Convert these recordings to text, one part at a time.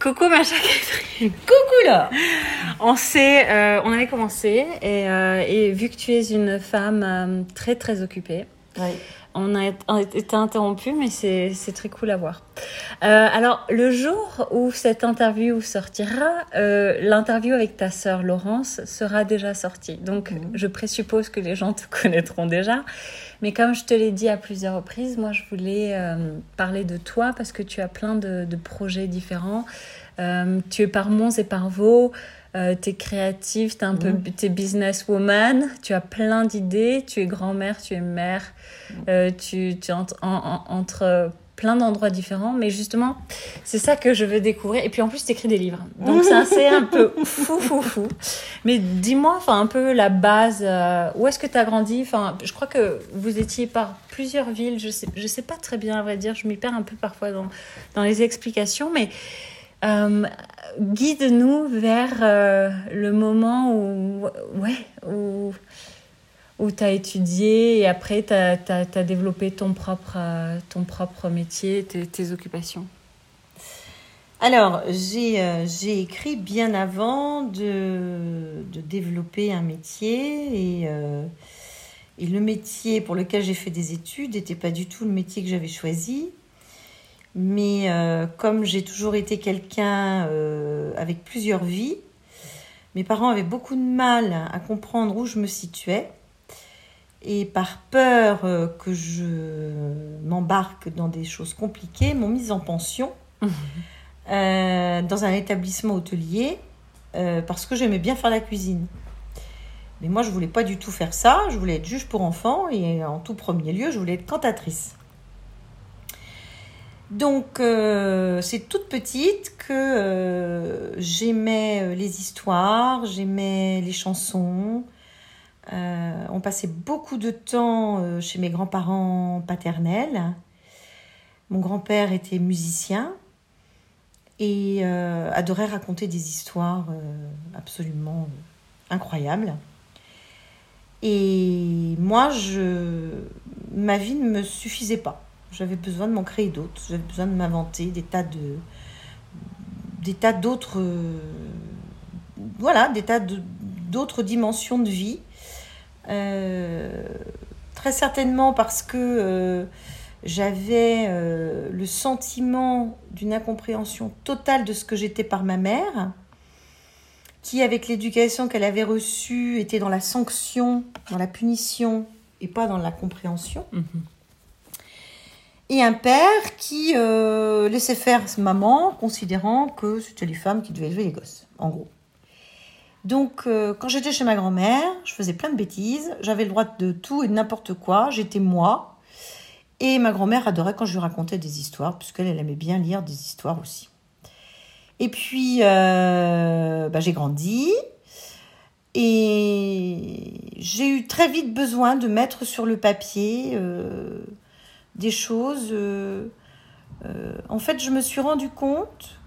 Coucou ma chère Catherine. Coucou là On sait, euh, on avait commencé et, euh, et, vu que tu es une femme euh, très très occupée, ouais. On a été interrompu, mais c'est très cool à voir. Euh, alors le jour où cette interview sortira, euh, l'interview avec ta sœur Laurence sera déjà sortie. Donc mmh. je présuppose que les gens te connaîtront déjà. Mais comme je te l'ai dit à plusieurs reprises, moi je voulais euh, parler de toi parce que tu as plein de, de projets différents. Tu es par Mons et par Vaux, euh, tu es créative, tu es un peu es businesswoman, tu as plein d'idées, tu es grand-mère, tu es mère, euh, tu, tu entre, en, entre plein d'endroits différents, mais justement, c'est ça que je veux découvrir. Et puis en plus, tu écris des livres. Donc ça, c'est un peu fou, fou, fou. Mais dis-moi, enfin, un peu la base, euh, où est-ce que tu as grandi? Enfin, je crois que vous étiez par plusieurs villes, je sais, je sais pas très bien, à vrai dire, je m'y perds un peu parfois dans, dans les explications, mais euh, guide-nous vers euh, le moment où, ouais, où, tu as étudié et après tu as, développé ton propre, euh, ton propre métier, tes, occupations alors, j'ai écrit bien avant de, de, développer un métier et, et le métier pour lequel j'ai fait des études n'était pas du tout le métier que j'avais choisi. Mais euh, comme j'ai toujours été quelqu'un euh, avec plusieurs vies, mes parents avaient beaucoup de mal à comprendre où je me situais. Et par peur euh, que je m'embarque dans des choses compliquées, m'ont mise en pension euh, dans un établissement hôtelier parce que j'aimais bien faire la cuisine. Mais moi, je voulais pas du tout faire ça. Je voulais être juge pour enfants et en tout premier lieu, je voulais être cantatrice. Donc, euh, c'est toute petite que euh, j'aimais les histoires, j'aimais les chansons. Euh, on passait beaucoup de temps chez mes grands-parents paternels. Mon grand-père était musicien et adorait raconter des histoires absolument incroyables. Et moi, je, ma vie ne me suffisait pas. J'avais besoin de m'en créer d'autres. J'avais besoin de m'inventer des tas de des tas d'autres voilà des tas d'autres dimensions de vie. Euh, très certainement parce que euh, j'avais euh, le sentiment d'une incompréhension totale de ce que j'étais par ma mère, qui avec l'éducation qu'elle avait reçue était dans la sanction, dans la punition et pas dans la compréhension. Mhm. Et un père qui euh, laissait faire maman, considérant que c'était les femmes qui devaient élever les gosses, en gros. Donc, euh, quand j'étais chez ma grand-mère, je faisais plein de bêtises, j'avais le droit de tout et de n'importe quoi, j'étais moi. Et ma grand-mère adorait quand je lui racontais des histoires, puisqu'elle elle aimait bien lire des histoires aussi. Et puis, euh, bah, j'ai grandi, et j'ai eu très vite besoin de mettre sur le papier des choses. Euh, euh, en fait, je me suis rendu compte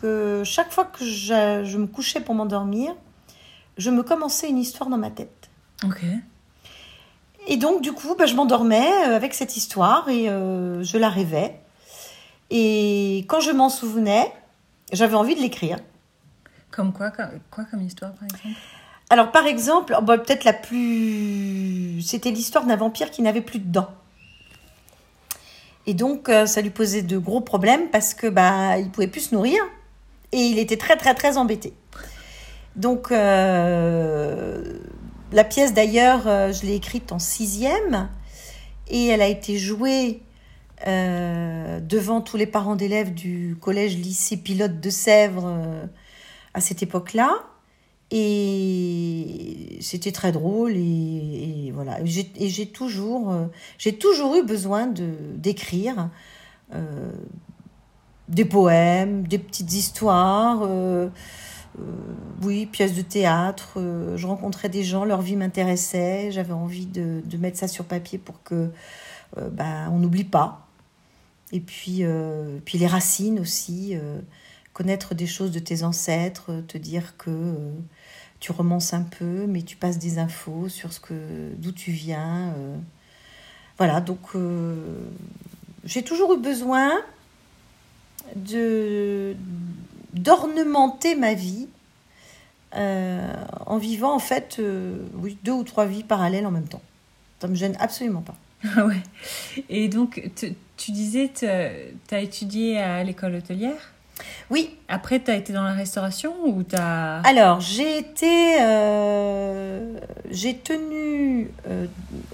que chaque fois que je, je me couchais pour m'endormir, je me commençais une histoire dans ma tête. Ok. Et donc, du coup, bah, je m'endormais avec cette histoire et euh, je la rêvais. Et quand je m'en souvenais, j'avais envie de l'écrire. Comme quoi, comme, quoi comme histoire, par exemple? Alors, par exemple, bah, peut-être la plus... C'était l'histoire d'un vampire qui n'avait plus de dents. Et donc, euh, ça lui posait de gros problèmes parce que bah, il pouvait plus se nourrir et il était très, très, très embêté. Donc, euh, la pièce d'ailleurs, euh, je l'ai écrite en sixième et elle a été jouée devant tous les parents d'élèves du collège lycée pilote de Sèvres à cette époque-là. Et c'était très drôle et, voilà. Et j'ai toujours, euh, j'ai toujours eu besoin de d'écrire euh, des poèmes, des petites histoires, euh, oui, pièces de théâtre. je rencontrais des gens, leur vie m'intéressait. J'avais envie de, de, mettre ça sur papier pour que bah, on n'oublie pas. Et puis, puis les racines aussi connaître des choses de tes ancêtres, te dire que euh, tu romances un peu, mais tu passes des infos sur ce que d'où tu viens. Euh. Voilà, donc euh, j'ai toujours eu besoin d'ornementer ma vie euh, en vivant en fait deux ou trois vies parallèles en même temps. Ça me gêne absolument pas. Ah ouais. Et donc, tu disais, tu as étudié à l'école hôtelière? Oui. Après, tu as été dans la restauration ou tu as... Alors, j'ai été... Euh, j'ai tenu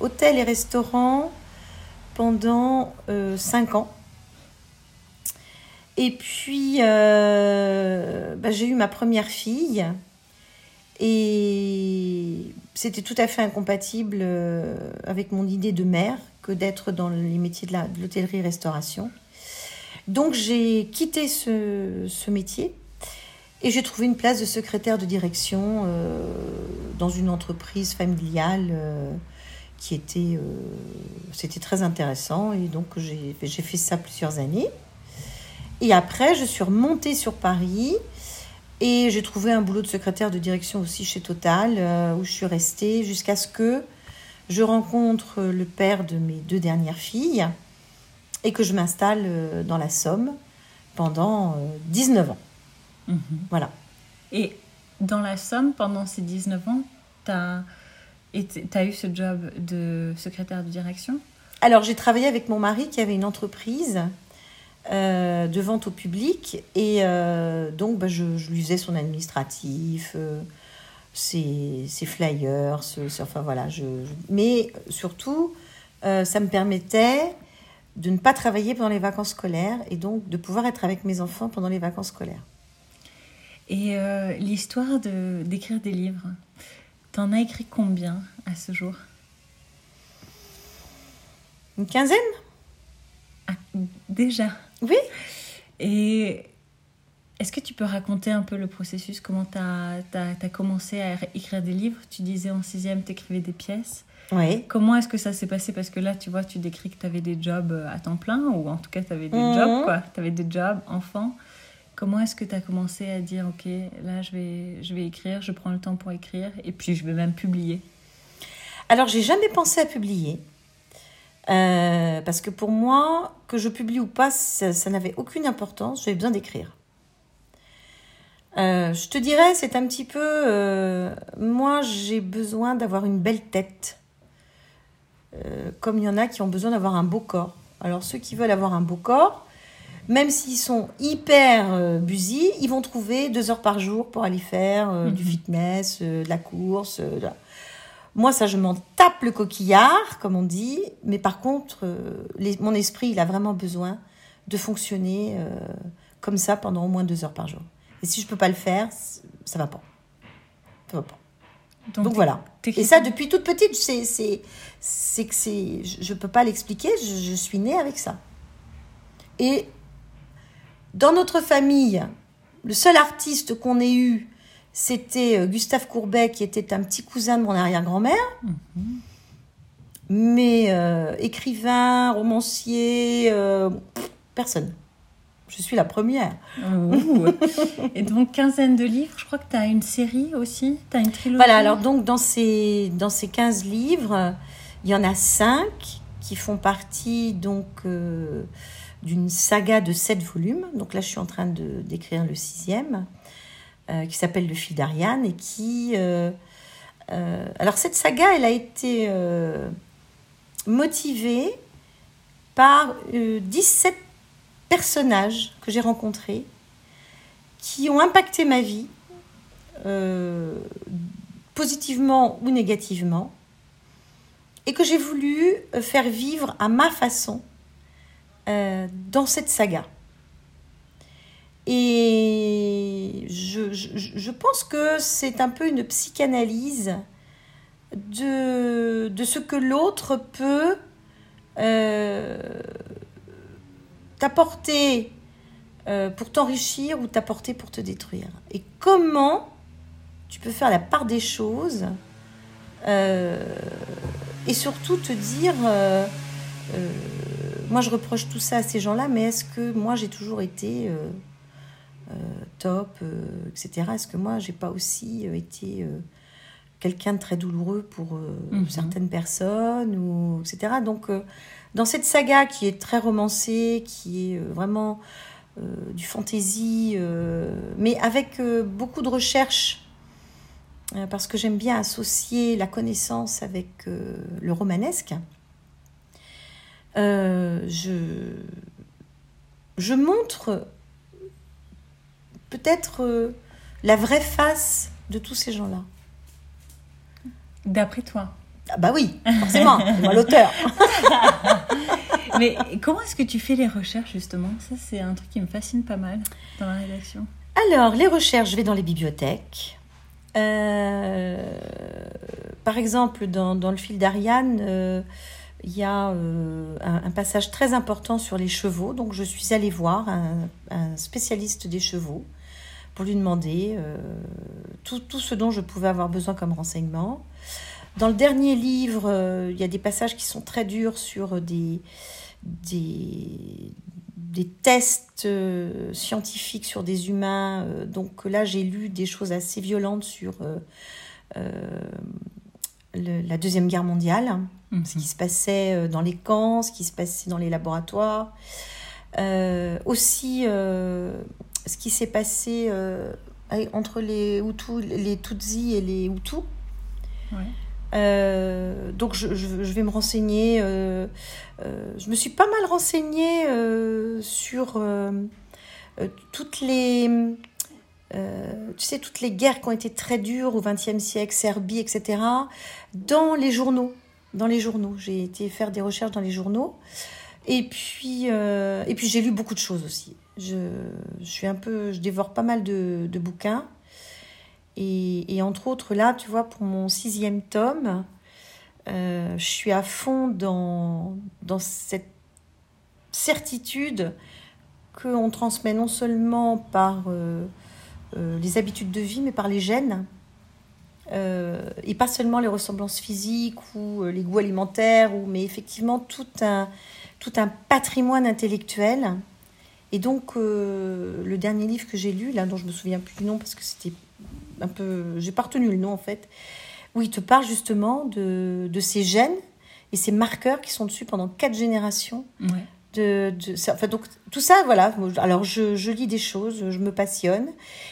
hôtel et restaurant pendant cinq ans. Et puis, bah, j'ai eu ma première fille et c'était tout à fait incompatible euh, avec mon idée de mère que d'être dans les métiers de l'hôtellerie-restauration. Donc j'ai quitté ce, métier et j'ai trouvé une place de secrétaire de direction euh, dans une entreprise familiale euh, qui était... C'était très intéressant et donc j'ai fait ça plusieurs années. Et après, je suis remontée sur Paris et j'ai trouvé un boulot de secrétaire de direction aussi chez Total, euh, où je suis restée jusqu'à ce que je rencontre le père de mes deux dernières filles et que je m'installe euh, dans la Somme pendant 19 euh, ans. Mhm. Voilà. Et dans la Somme, pendant ces 19 ans, tu as, as, eu ce job de secrétaire de direction? Alors, j'ai travaillé avec mon mari qui avait une entreprise euh, de vente au public. Et euh, donc, bah, je, je, lui faisais son administratif, euh, ses, flyers, enfin voilà. Je, mais surtout, ça me permettait de ne pas travailler pendant les vacances scolaires et donc de pouvoir être avec mes enfants pendant les vacances scolaires. Et l'histoire de, d'écrire des livres, t'en as écrit combien à ce jour? Une quinzaine? Ah, Déjà? Oui. Et est-ce que tu peux raconter un peu le processus Comment tu as, as, commencé à écrire des livres? Tu disais en sixième, tu écrivais des pièces. Oui. Comment est-ce que ça s'est passé? Parce que là, tu vois, tu décris que tu avais des jobs euh, à temps plein, ou en tout cas, tu avais des jobs, mhm. quoi. Tu avais des jobs, enfants. Comment est-ce que tu as commencé à dire, OK, là, je vais, je vais écrire, je prends le temps pour écrire, et puis je vais même publier? Alors, j'ai jamais pensé à publier. Euh, parce que pour moi, que je publie ou pas, ça, n'avait aucune importance. J'avais besoin d'écrire. Euh, je te dirais, c'est un petit peu. Euh, moi, j'ai besoin d'avoir une belle tête. comme il y en a qui ont besoin d'avoir un beau corps. Alors, ceux qui veulent avoir un beau corps, même s'ils sont hyper busy, ils vont trouver deux heures par jour pour aller faire du mhm. fitness, de la course. Moi, ça, je m'en tape le coquillard, comme on dit. Mais par contre, euh, mon esprit, il a vraiment besoin de fonctionner euh, comme ça pendant au moins deux heures par jour. Et si je peux pas le faire, ça va pas. Ça va pas. Donc, voilà. Et ça, depuis toute petite, c'est, que c'est, je ne peux pas l'expliquer, je, je, suis née avec ça. Et dans notre famille, le seul artiste qu'on ait eu c'était euh, Gustave Courbet, qui était un petit cousin de mon arrière-grand-mère. Mhm. Mais euh, écrivain, romancier, euh, personne. Je suis la première. Et donc, quinzaine de livres, je crois que tu as une série aussi, tu as une trilogie. Voilà, alors donc dans ces, dans ces 15 livres, il y en a 5 qui font partie donc d'une saga de 7 volumes. Donc là, je suis en train d'écrire le sixième. Euh, qui s'appelle Le fil d'Ariane et qui... Euh, euh, alors cette saga, elle a été motivée par 17 personnages que j'ai rencontrés qui ont impacté ma vie, positivement ou négativement, et que j'ai voulu faire vivre à ma façon dans cette saga. Et je, pense que c'est un peu une psychanalyse de, ce que l'autre peut euh, t'apporter euh, pour t'enrichir ou t'apporter pour te détruire. Et comment tu peux faire la part des choses euh, et surtout te dire, moi je reproche tout ça à ces gens-là, mais est-ce que moi j'ai toujours été euh, top, euh, etc. Est-ce que moi, j'ai pas aussi euh, été quelqu'un de très douloureux pour mhm. certaines personnes, ou, etc. Donc, dans cette saga qui est très romancée, qui est vraiment du fantasy, mais avec beaucoup de recherche, parce que j'aime bien associer la connaissance avec le romanesque. je, je montre peut-être la vraie face de tous ces gens-là. D'après toi Bah oui, forcément, moi l'auteur. Mais comment est-ce que tu fais les recherches justement? Ça, c'est un truc qui me fascine pas mal dans la rédaction. Alors, les recherches, je vais dans les bibliothèques. Euh, par exemple, dans, le fil d'Ariane, euh, il y a euh, un, passage très important sur les chevaux. Donc, je suis allée voir un spécialiste des chevaux pour lui demander tout, tout, ce dont je pouvais avoir besoin comme renseignement. Dans le dernier livre, euh, il y a des passages qui sont très durs sur des, des, des tests euh, scientifiques sur des humains. donc là, j'ai lu des choses assez violentes sur la Deuxième Guerre mondiale, ce qui mhm. se passait dans les camps, ce qui se passait dans les laboratoires. aussi ce qui s'est passé euh, entre les Hutus, les Tutsis et les Hutus. Euh, donc je, vais me renseigner. Euh, je me suis pas mal renseignée sur toutes les, tu sais, toutes les guerres qui ont été très dures au XXe siècle, Serbie, etc. Dans les journaux, dans les journaux. J'ai été faire des recherches dans les journaux. Et puis, et puis j'ai lu beaucoup de choses aussi. Je, suis un peu, je dévore pas mal de, bouquins. Et, entre autres, là, tu vois, pour mon sixième tome, euh, je suis à fond dans, cette certitude qu'on transmet non seulement par euh, euh, les habitudes de vie, mais par les gènes. et pas seulement les ressemblances physiques ou les goûts alimentaires, ou, mais effectivement tout un, tout un patrimoine intellectuel et donc, le dernier livre que j'ai lu, là, dont je me souviens plus du nom parce que c'était un peu. J'ai pas retenu le nom en fait, où il te parle justement de, de ces gènes et ces marqueurs qui sont dessus pendant quatre générations. De, de, enfin, donc, tout ça, voilà. Alors, je, je, lis des choses, je me passionne.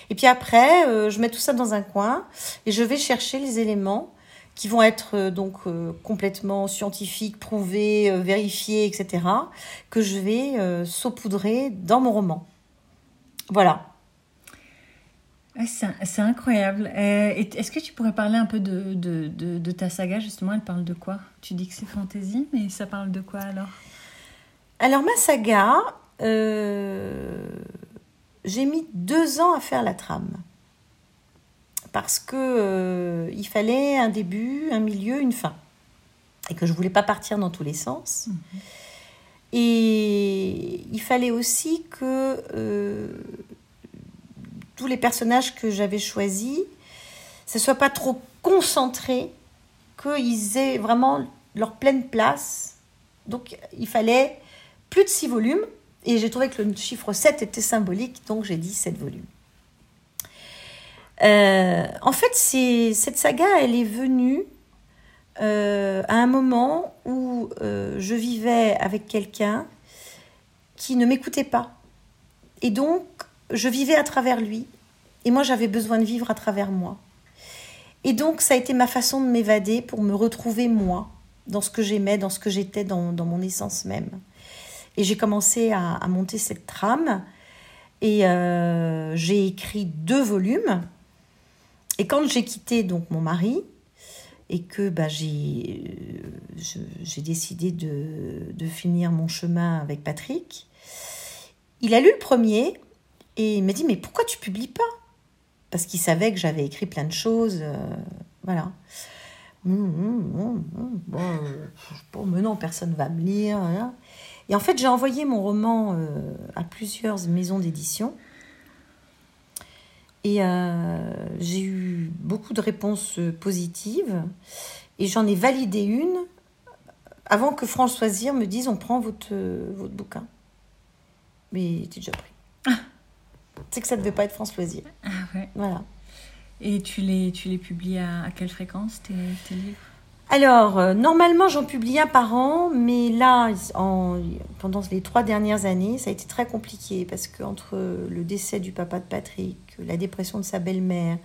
Et puis après, euh, je mets tout ça dans un coin et je vais chercher les éléments qui vont être euh, donc euh, complètement scientifiques, prouvés, euh, vérifiés, etc., que je vais saupoudrer dans mon roman. Voilà. C'est incroyable. Est-ce que tu pourrais parler un peu de, de, de, ta saga, justement? Elle parle de quoi? Tu dis que c'est fantasy, mais ça parle de quoi alors? Alors, ma saga, j'ai mis deux ans à faire la trame parce que euh, il fallait un début, un milieu, une fin, et que je voulais pas partir dans tous les sens. Mhm. Et il fallait aussi que euh, tous les personnages que j'avais choisis, ce soit pas trop concentré, qu'ils aient vraiment leur pleine place. Donc il fallait plus de six volumes, et j'ai trouvé que le chiffre 7 était symbolique, donc j'ai dit 7 volumes. Euh, en fait, cette saga, elle est venue euh, à un moment où euh, je vivais avec quelqu'un qui ne m'écoutait pas. Et donc, je vivais à travers lui. Et moi, j'avais besoin de vivre à travers moi. Et donc, ça a été ma façon de m'évader pour me retrouver moi, dans ce que j'aimais, dans ce que j'étais, dans, mon essence même. Et j'ai commencé à, monter cette trame. Et j'ai écrit deux volumes et quand j'ai quitté donc mon mari et que bah, j'ai, euh, j'ai décidé de, finir mon chemin avec Patrick, il a lu le premier et il m'a dit mais pourquoi tu publies pas? Parce qu'il savait que j'avais écrit plein de choses, euh, voilà. Hum, hum, hum, bon, bon, mais non, personne va me lire. Hein. Et en fait, j'ai envoyé mon roman euh, à plusieurs maisons d'édition. Et euh, j'ai eu beaucoup de réponses positives. Et j'en ai validé une avant que France me dise on prend votre, votre bouquin. Mais t'es déjà pris. C'est que ça ne devait pas être France Loisir. Ah ouais. Voilà. Et tu les, tu les publies à, quelle fréquence, tes, tes livres? Alors, euh, normalement, j'en publie un par an, mais là, en, pendant les trois dernières années, ça a été très compliqué parce qu'entre le décès du papa de Patrick, la dépression de sa belle-mère,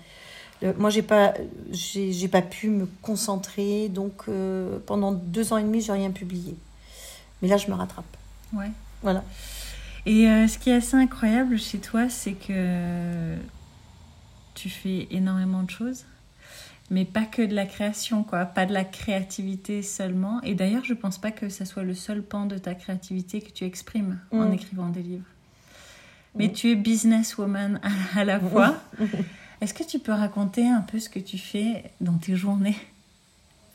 moi, j'ai pas, j'ai pas pu me concentrer, donc euh, pendant deux ans et demi, j'ai rien publié. Mais là, je me rattrape. Ouais. Voilà. Et euh, ce qui est assez incroyable chez toi, c'est que tu fais énormément de choses, mais pas que de la création, quoi. Pas de la créativité seulement. Et d'ailleurs, je pense pas que ça soit le seul pan de ta créativité que tu exprimes en mm. écrivant des livres. Mais mm. tu es businesswoman à, à la fois. Est-ce que tu peux raconter un peu ce que tu fais dans tes journées?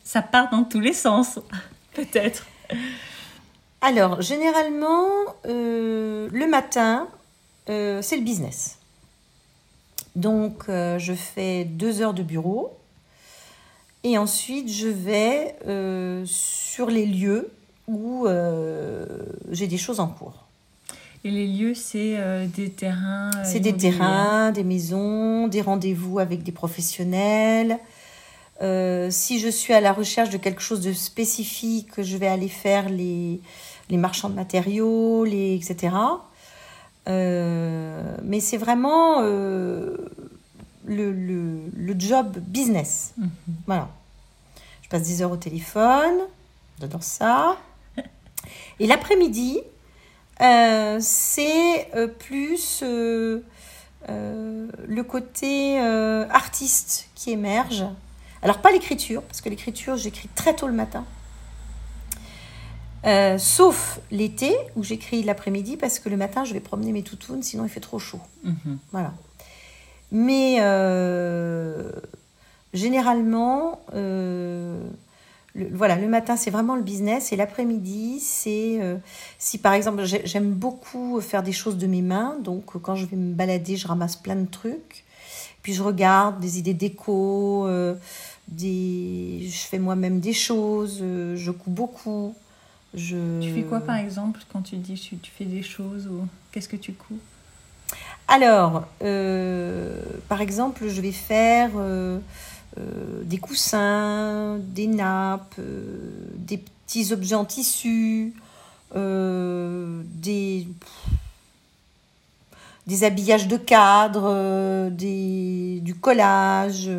Ça part dans tous les sens, peut-être. Alors, généralement, euh, le matin, euh, c'est le business. Donc, euh, je fais deux heures de bureau. Et ensuite, je vais sur les lieux où j'ai des choses en cours. Et les lieux, c'est des terrains C'est des terrains, des maisons, des rendez-vous avec des professionnels. Si je suis à la recherche de quelque chose de spécifique, je vais aller faire les, les marchands de matériaux, les, etc. mais c'est vraiment le, le, le, job business. Mhm. Voilà. Je passe des heures au téléphone, j'adore ça. Et l'après-midi, euh, c'est euh, plus euh, le côté artiste qui émerge. Alors pas l'écriture, parce que l'écriture, j'écris très tôt le matin. Sauf l'été où j'écris l'après-midi parce que le matin je vais promener mes toutounes sinon il fait trop chaud. Mhm. Voilà. Mais généralement, voilà, le matin, c'est vraiment le business. Et l'après-midi, c'est euh, si par exemple, j'aime beaucoup faire des choses de mes mains. Donc, quand je vais me balader, je ramasse plein de trucs. Puis, je regarde des idées déco. Euh, des... Je fais moi-même des choses. Euh, je couds beaucoup. Je... Tu fais quoi, par exemple, quand tu dis tu, fais des choses ou qu'est-ce que tu couds Alors, par exemple, je vais faire euh, des coussins, des nappes, euh, des petits objets en tissu, euh, des, des habillages de cadre, des, du collage,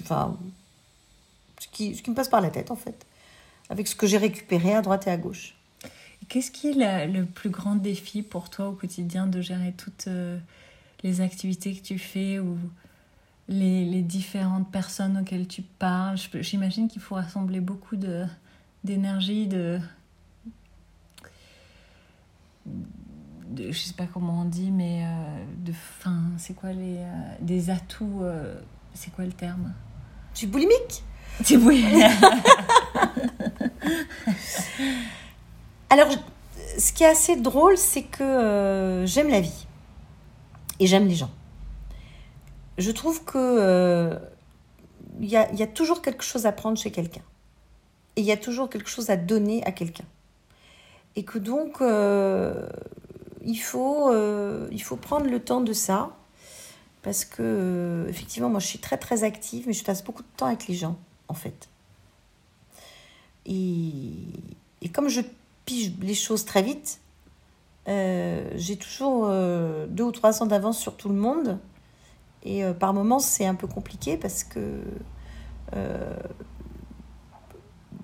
enfin, ce qui, ce qui me passe par la tête en fait, avec ce que j'ai récupéré à droite et à gauche. Qu'est-ce qui est le plus grand défi pour toi au quotidien de gérer toutes les activités que tu fais ou les, différentes personnes auxquelles tu parles? J'imagine qu'il faut rassembler beaucoup d'énergie, de, de, je sais pas comment on dit, mais euh, de fin, c'est quoi les euh, des atouts, euh, c'est quoi le terme? Tu boulimique Tu boulimique. Alors, ce qui est assez drôle, c'est que j'aime la vie et j'aime les gens je trouve que euh, il y, a, toujours quelque chose à prendre chez quelqu'un. Et il y a toujours quelque chose à donner à quelqu'un. Et que donc, euh, il, faut, euh, il faut prendre le temps de ça. Parce que, effectivement, moi, je suis très, très active, mais je passe beaucoup de temps avec les gens, en fait. Et comme je pige les choses très vite, j'ai toujours deux ou trois ans d'avance sur tout le monde. Et euh, par moments, c'est un peu compliqué parce que euh,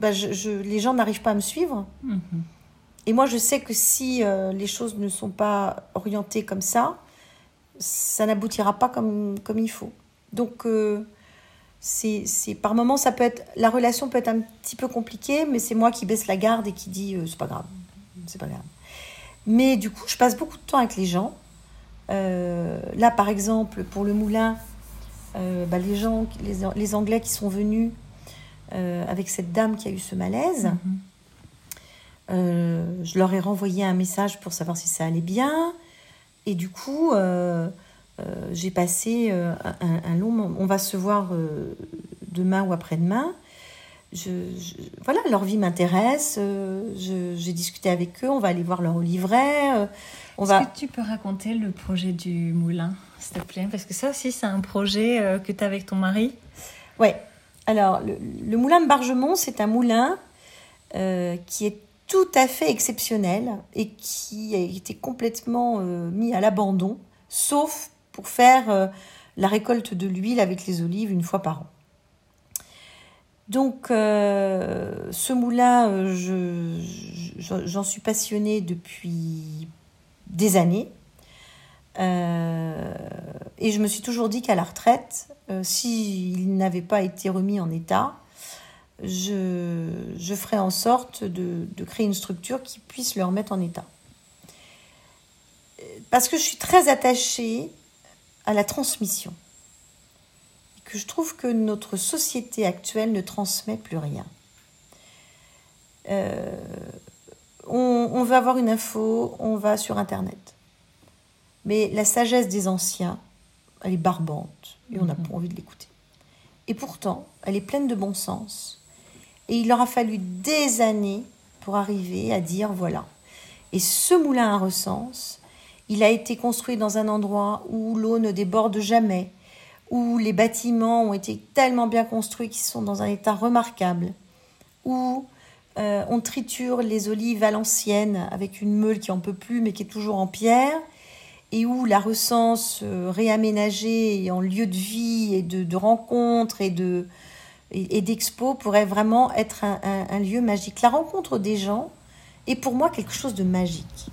bah, je, les gens n'arrivent pas à me suivre. Mhm. Et moi, je sais que si euh, les choses ne sont pas orientées comme ça, ça n'aboutira pas comme, comme il faut. Donc, c'est, par moments, ça peut être, la relation peut être un petit peu compliquée, mais c'est moi qui baisse la garde et qui dit c'est pas grave, c'est pas grave. Mais du coup, je passe beaucoup de temps avec les gens. Euh, là, par exemple, pour le moulin, euh, bah, les gens, les, Anglais qui sont venus euh, avec cette dame qui a eu ce malaise, mhm. je leur ai renvoyé un message pour savoir si ça allait bien. Et du coup, j'ai passé un, long moment. On va se voir demain ou après-demain. Je, voilà, leur vie m'intéresse. j'ai discuté avec eux. On va aller voir leur livret. Est-ce que tu peux raconter le projet du moulin, s'il te plaît? Parce que ça aussi, c'est un projet euh, que tu as avec ton mari. Ouais. Alors, le, moulin de Bargemont, c'est un moulin euh, qui est tout à fait exceptionnel et qui a été complètement euh, mis à l'abandon, sauf pour faire euh, la récolte de l'huile avec les olives une fois par an. Donc, ce moulin, j'en suis passionnée depuis des années. et je me suis toujours dit qu'à la retraite, s'il n'avait pas été remis en état, je, je ferai en sorte de, de, créer une structure qui puisse le remettre en état. Parce que je suis très attachée à la transmission. Et que je trouve que notre société actuelle ne transmet plus rien. Euh, on, on veut avoir une info, on va sur Internet. Mais la sagesse des anciens, elle est barbante et on n'a mhm. pas envie de l'écouter. Et pourtant, elle est pleine de bon sens et il leur a fallu des années pour arriver à dire voilà. Et ce moulin à recense, il a été construit dans un endroit où l'eau ne déborde jamais, où les bâtiments ont été tellement bien construits qu'ils sont dans un état remarquable, où euh, on triture les olives à avec une meule qui en peut plus mais qui est toujours en pierre, et où la recense euh, réaménagée en lieu de vie et de, rencontres et de, et, d'expo pourrait vraiment être un, lieu magique. La rencontre des gens est pour moi quelque chose de magique.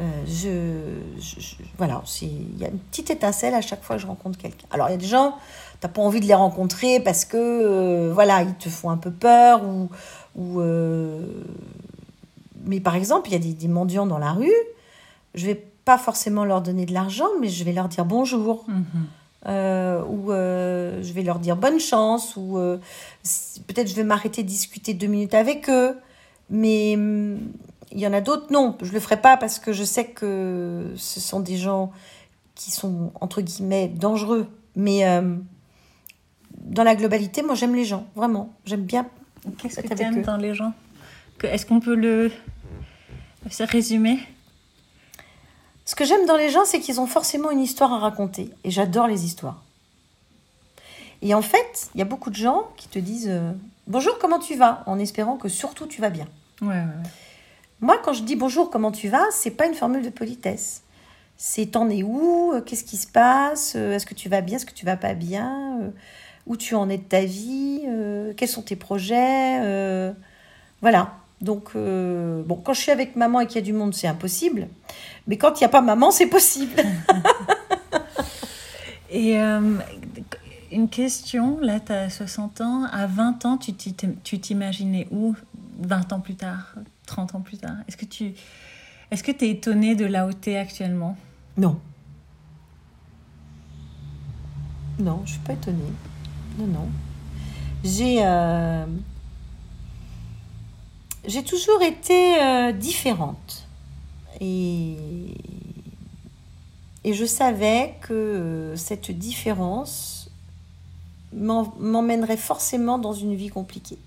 Euh, je, voilà, il y a une petite étincelle à chaque fois que je rencontre quelqu'un. Alors il y a des gens, tu n'as pas envie de les rencontrer parce que euh, voilà, ils te font un peu peur ou, ou euh, mais par exemple, il y a des, mendiants dans la rue. Je vais pas forcément leur donner de l'argent, mais je vais leur dire bonjour. Mm-hmm. Euh, ou je vais leur dire bonne chance, ou peut-être je vais m'arrêter de discuter deux minutes avec eux. Mais hum, il y en a d'autres, non, je le ferai pas parce que je sais que ce sont des gens qui sont entre guillemets dangereux. Mais dans la globalité, moi j'aime les gens, vraiment. J'aime bien. Qu'est-ce que tu aimes dans les gens? Est-ce qu'on peut le se résumer? Ce que j'aime dans les gens, c'est qu'ils ont forcément une histoire à raconter. Et j'adore les histoires. Et en fait, il y a beaucoup de gens qui te disent euh, Bonjour, comment tu vas? en espérant que surtout tu vas bien. Moi, quand je dis bonjour, comment tu vas, c'est pas une formule de politesse. C'est t'en es où Qu'est-ce qui se passe Est-ce que tu vas bien Est-ce que tu vas pas bien Où tu en es de ta vie Quels sont tes projets Voilà. Donc, euh, bon, quand je suis avec maman et qu'il y a du monde, c'est impossible. Mais quand il n'y a pas maman, c'est possible. et euh, une question, là, tu as 60 ans. À 20 ans, tu t'imaginais où 20 ans plus tard? 30 ans plus tard Est-ce que tu est-ce que es étonnée de là où actuellement? Non. Non, je suis pas étonnée. Non, non. J'ai... Euh, j'ai toujours été euh, différente. Et, et je savais que euh, cette différence m'emmènerait forcément dans une vie compliquée.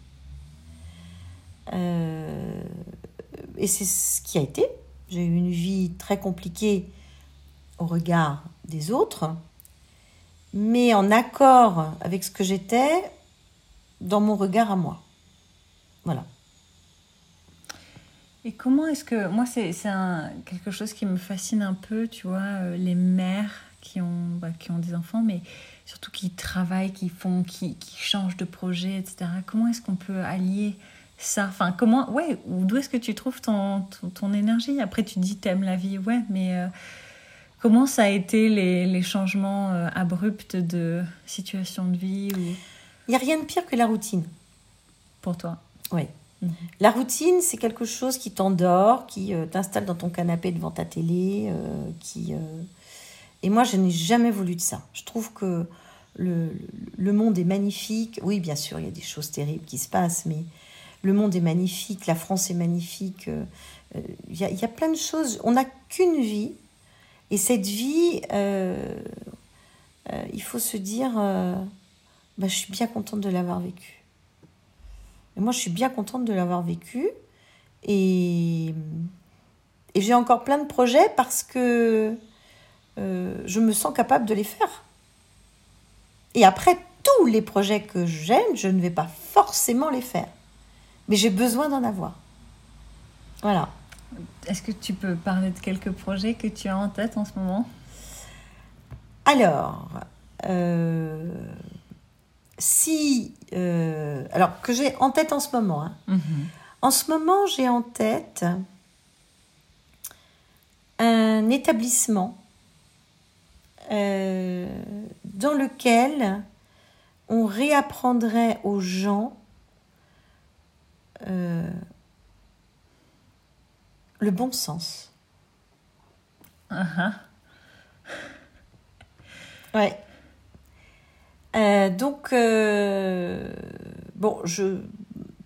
Et c'est ce qui a été. J'ai eu une vie très compliquée au regard des autres, mais en accord avec ce que j'étais dans mon regard à moi. Voilà. Et comment est-ce que. Moi, c'est quelque chose qui me fascine un peu, tu vois, euh, les mères qui ont, bah, qui ont des enfants, mais surtout qui travaillent, qui font, qui, qui changent de projet, etc. Comment est-ce qu'on peut allier ça Enfin, comment. Ouais, d'où est-ce que tu trouves ton, ton, énergie? Après, tu dis, t'aimes la vie, ouais, mais. Euh, comment ça a été les, les changements euh, abrupts de situation de vie ou... Il n'y a rien de pire que la routine. Pour toi Oui. La routine, c'est quelque chose qui t'endort, qui euh, t'installe dans ton canapé devant ta télé, qui... Et moi, je n'ai jamais voulu de ça. Je trouve que le, monde est magnifique. Oui, bien sûr, il y a des choses terribles qui se passent, mais le monde est magnifique, la France est magnifique. Il y, a, plein de choses. On n'a qu'une vie. Et cette vie, il faut se dire, bah, je suis bien contente de l'avoir vécue. Et moi, je suis bien contente de l'avoir vécu. Et, et j'ai encore plein de projets parce que euh, je me sens capable de les faire. Et après, tous les projets que j'aime, je ne vais pas forcément les faire. Mais j'ai besoin d'en avoir. Voilà. Est-ce que tu peux parler de quelques projets que tu as en tête en ce moment? Alors, euh, si. euh, alors, que j'ai en tête en ce moment. hein. En ce moment, j'ai en tête un établissement euh, dans lequel on réapprendrait aux gens euh, le bon sens. Ah. Ouais. Euh, donc, euh, bon, je,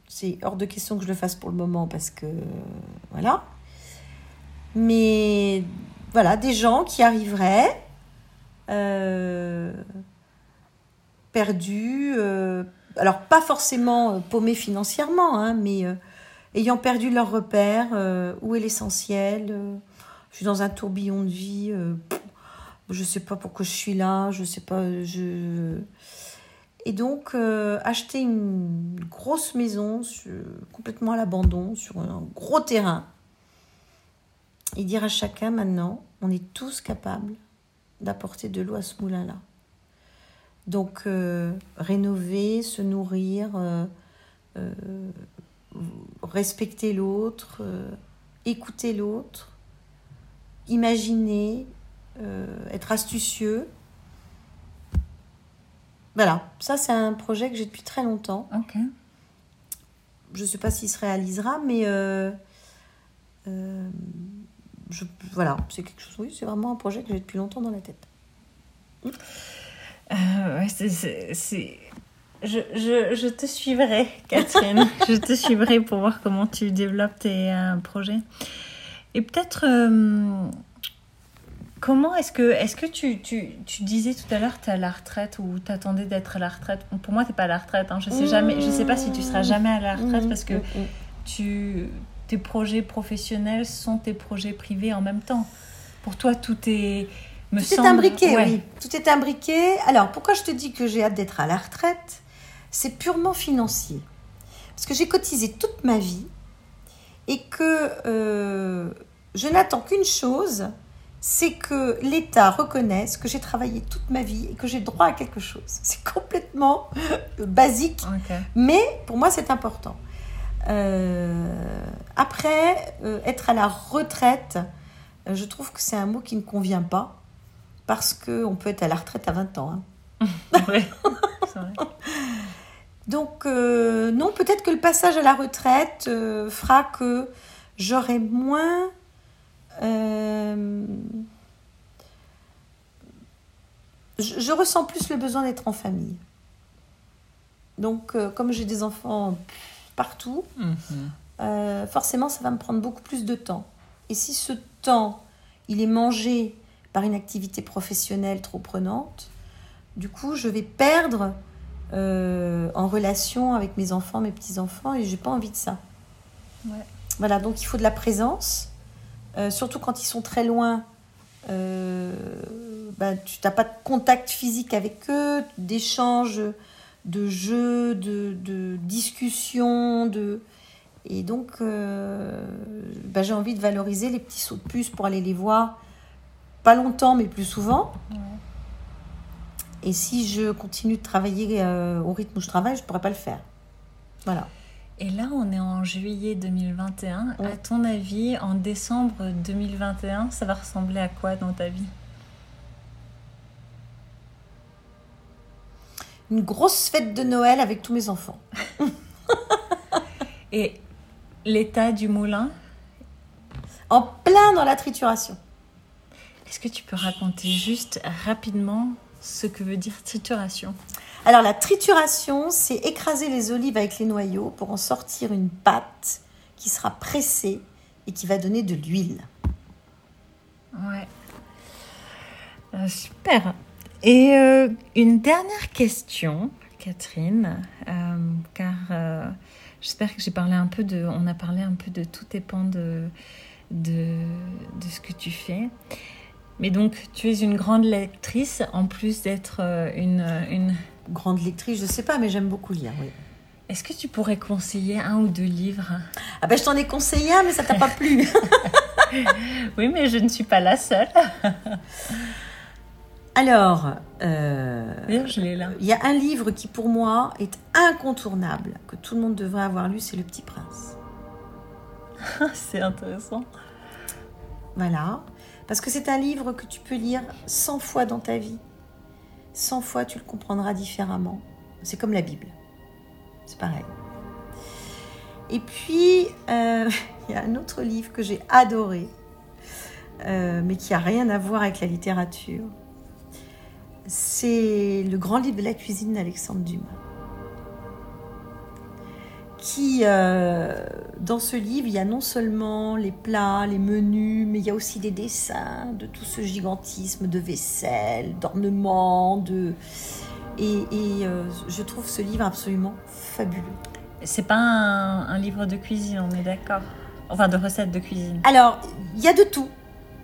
c'est hors de question que je le fasse pour le moment parce que, voilà. Mais, voilà, des gens qui arriveraient perdus, alors pas forcément euh, paumés financièrement, hein, mais euh, ayant perdu leur repère, euh, où est l'essentiel Je suis dans un tourbillon de vie. je sais pas pourquoi je suis là, je sais pas. Et donc, acheter une grosse maison complètement à l'abandon, sur un gros terrain, et dire à chacun maintenant, on est tous capables d'apporter de l'eau à ce moulin-là. Donc, euh, rénover, se nourrir, euh, euh, respecter l'autre, écouter l'autre, imaginer, être astucieux. Voilà, ça c'est un projet que j'ai depuis très longtemps. Ok. Je ne sais pas s'il se réalisera, mais euh, euh, je, voilà, c'est quelque chose. Oui, c'est vraiment un projet que j'ai depuis longtemps dans la tête. Euh, c'est- Je, je, je te suivrai, Catherine. je te suivrai pour voir comment tu développes tes euh, projets. Et peut-être, euh, comment est-ce que, est-ce que tu, tu, tu disais tout à l'heure, tu es à la retraite ou t'attendais d'être à la retraite? Pour moi, tu pas à la retraite. hein. Je sais jamais, je sais pas si tu seras jamais à la retraite Mmh, parce que mmh, mmh. tu, tes projets professionnels sont tes projets privés en même temps. Pour toi, tout est. Me Tout semble- est imbriqué, Ouais. oui. Tout est imbriqué. Alors, pourquoi je te dis que j'ai hâte d'être à la retraite? C'est purement financier. Parce que j'ai cotisé toute ma vie et que euh, je n'attends qu'une chose, c'est que l'État reconnaisse que j'ai travaillé toute ma vie et que j'ai droit à quelque chose. C'est complètement basique, mais pour moi, c'est important. Euh, après, euh, être à la retraite, je trouve que c'est un mot qui ne convient pas parce qu'on peut être à la retraite à 20 ans. hein. Ouais, c'est vrai. Donc, euh, non, peut-être que le passage à la retraite euh, fera que j'aurai moins. euh, je, je ressens plus le besoin d'être en famille. Donc, comme j'ai des enfants partout, Mhm. forcément, ça va me prendre beaucoup plus de temps. Et si ce temps, il est mangé par une activité professionnelle trop prenante, du coup, je vais perdre euh, en relation avec mes enfants, mes petits-enfants, et j'ai pas envie de ça. Ouais. Voilà, donc il faut de la présence, euh, surtout quand ils sont très loin. Euh, ben, tu n'as pas de contact physique avec eux, d'échange, de jeux, de, de discussions, de... Et donc, ben, j'ai envie de valoriser les petits sauts de puce pour aller les voir, pas longtemps, mais plus souvent. Ouais. Et si je continue de travailler euh, au rythme où je travaille, je ne pourrais pas le faire. Voilà. Et là, on est en juillet 2021. Ouais. À ton avis, en décembre 2021, ça va ressembler à quoi dans ta vie? Une grosse fête de Noël avec tous mes enfants. Et l'état du moulin? En plein dans la trituration. Est-ce que tu peux raconter juste rapidement ce que veut dire trituration? Alors la trituration, c'est écraser les olives avec les noyaux pour en sortir une pâte qui sera pressée et qui va donner de l'huile. Ouais. Euh, super. Et euh, une dernière question, Catherine, euh, car j'espère que j'ai parlé un peu de, on a parlé un peu de tout dépend de, de, de ce que tu fais. Mais donc, tu es une grande lectrice, en plus d'être euh, une, une grande lectrice, je sais pas, mais j'aime beaucoup lire, oui. Est-ce que tu pourrais conseiller un ou deux livres? Ah ben je t'en ai conseillé un, mais ça t'a pas plu. oui, mais je ne suis pas la seule. Alors, euh, je l'ai là. Il y a un livre qui pour moi est incontournable, que tout le monde devrait avoir lu, c'est Le Petit Prince. c'est intéressant. Voilà, parce que c'est un livre que tu peux lire 100 fois dans ta vie. 100 fois, tu le comprendras différemment. C'est comme la Bible. C'est pareil. Et puis, euh, il y a un autre livre que j'ai adoré, euh, mais qui a rien à voir avec la littérature. C'est le grand livre de la cuisine d'Alexandre Dumas. Qui, euh, dans ce livre, il y a non seulement les plats, les menus, mais il y a aussi des dessins de tout ce gigantisme de vaisselle, d'ornements, de... Et, je trouve ce livre absolument fabuleux. C'est pas un, livre de cuisine, on est d'accord Enfin, de recettes de cuisine. Alors, il y a de tout.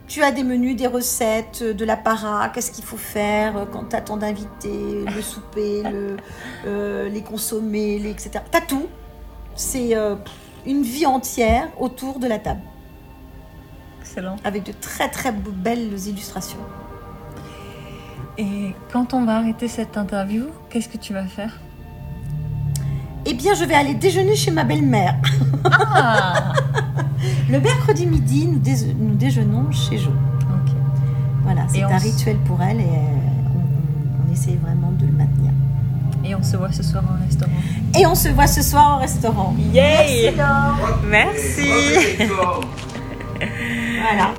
Tu as des menus, des recettes, de l'apparat, qu'est-ce qu'il faut faire quand tu as ton invité, le souper, le, euh, les consommés, les, etc. Tu as tout. C'est euh, une vie entière autour de la table. Excellent. Avec de très très belles illustrations. Et quand on va arrêter cette interview, qu'est-ce que tu vas faire? Eh bien, je vais aller déjeuner chez ma belle-mère. Ah. le mercredi midi, nous, déjeunons chez Jo. Voilà, c'est un rituel pour elle et euh, on, essaie vraiment de le maintenir. Et on se voit ce soir au restaurant. Et on se voit ce soir au restaurant. Yay Merci. Merci. voilà.